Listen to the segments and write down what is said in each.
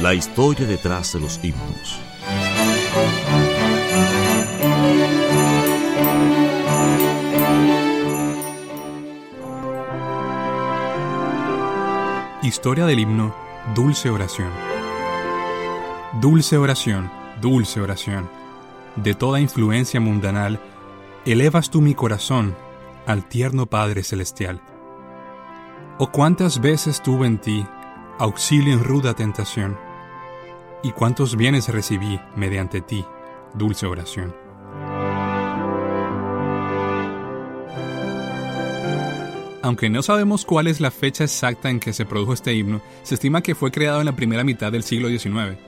La historia detrás de los himnos. Historia del himno Dulce Oración. Dulce oración, dulce oración. De toda influencia mundanal, elevas tú mi corazón al tierno Padre Celestial. Oh cuántas veces tuve en ti auxilio en ruda tentación, y cuántos bienes recibí mediante ti, dulce oración. Aunque no sabemos cuál es la fecha exacta en que se produjo este himno, se estima que fue creado en la primera mitad del siglo XIX.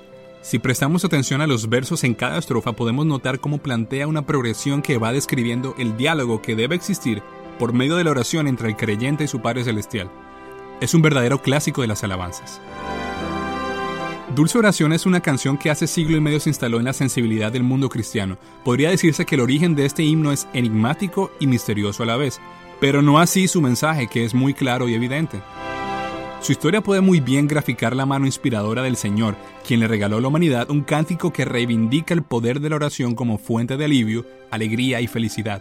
Si prestamos atención a los versos en cada estrofa, podemos notar cómo plantea una progresión que va describiendo el diálogo que debe existir por medio de la oración entre el creyente y su Padre Celestial. Es un verdadero clásico de las alabanzas. Dulce Oración es una canción que hace siglo y medio se instaló en la sensibilidad del mundo cristiano. Podría decirse que el origen de este himno es enigmático y misterioso a la vez, pero no así su mensaje, que es muy claro y evidente. Su historia puede muy bien graficar la mano inspiradora del Señor, quien le regaló a la humanidad un cántico que reivindica el poder de la oración como fuente de alivio, alegría y felicidad.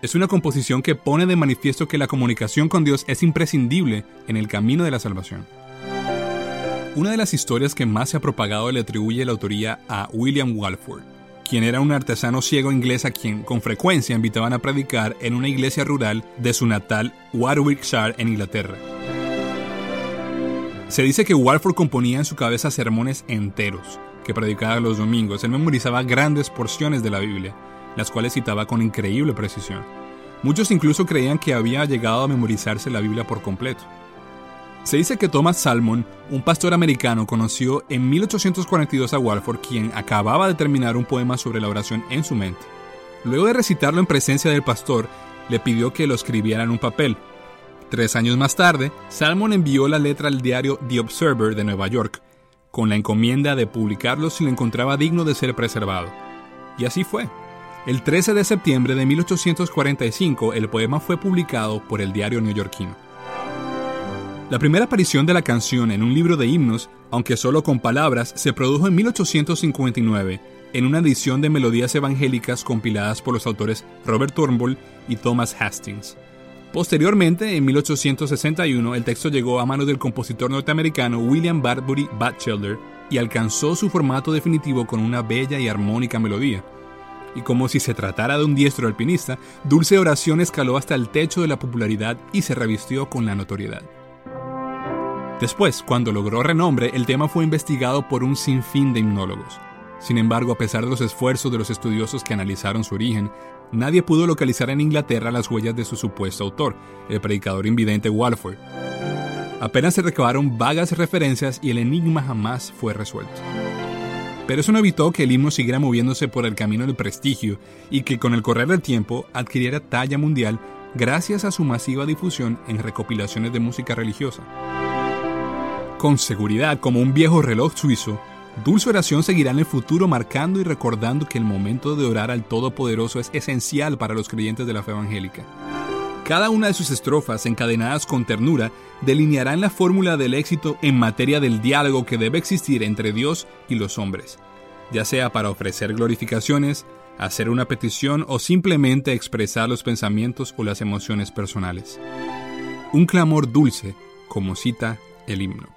Es una composición que pone de manifiesto que la comunicación con Dios es imprescindible en el camino de la salvación. Una de las historias que más se ha propagado le atribuye la autoría a William Walford, quien era un artesano ciego inglés a quien con frecuencia invitaban a predicar en una iglesia rural de su natal Warwickshire en Inglaterra. Se dice que Walford componía en su cabeza sermones enteros, que predicaba los domingos. Él memorizaba grandes porciones de la Biblia, las cuales citaba con increíble precisión. Muchos incluso creían que había llegado a memorizarse la Biblia por completo. Se dice que Thomas Salmon, un pastor americano, conoció en 1842 a Walford, quien acababa de terminar un poema sobre la oración en su mente. Luego de recitarlo en presencia del pastor, le pidió que lo escribiera en un papel. Tres años más tarde, Salmon envió la letra al diario The Observer de Nueva York, con la encomienda de publicarlo si lo encontraba digno de ser preservado. Y así fue. El 13 de septiembre de 1845, el poema fue publicado por el diario neoyorquino. La primera aparición de la canción en un libro de himnos, aunque solo con palabras, se produjo en 1859 en una edición de melodías evangélicas compiladas por los autores Robert Turnbull y Thomas Hastings. Posteriormente, en 1861, el texto llegó a manos del compositor norteamericano William Bradbury Batchelder y alcanzó su formato definitivo con una bella y armónica melodía. Y como si se tratara de un diestro alpinista, Dulce Oración escaló hasta el techo de la popularidad y se revistió con la notoriedad. Después, cuando logró renombre, el tema fue investigado por un sinfín de himnólogos. Sin embargo, a pesar de los esfuerzos de los estudiosos que analizaron su origen, nadie pudo localizar en Inglaterra las huellas de su supuesto autor, el predicador invidente Walford. Apenas se recabaron vagas referencias y el enigma jamás fue resuelto. Pero eso no evitó que el himno siguiera moviéndose por el camino del prestigio y que con el correr del tiempo adquiriera talla mundial gracias a su masiva difusión en recopilaciones de música religiosa. Con seguridad, como un viejo reloj suizo, Dulce Oración seguirá en el futuro marcando y recordando que el momento de orar al Todopoderoso es esencial para los creyentes de la fe evangélica. Cada una de sus estrofas, encadenadas con ternura, delinearán la fórmula del éxito en materia del diálogo que debe existir entre Dios y los hombres, ya sea para ofrecer glorificaciones, hacer una petición o simplemente expresar los pensamientos o las emociones personales. Un clamor dulce, como cita el himno.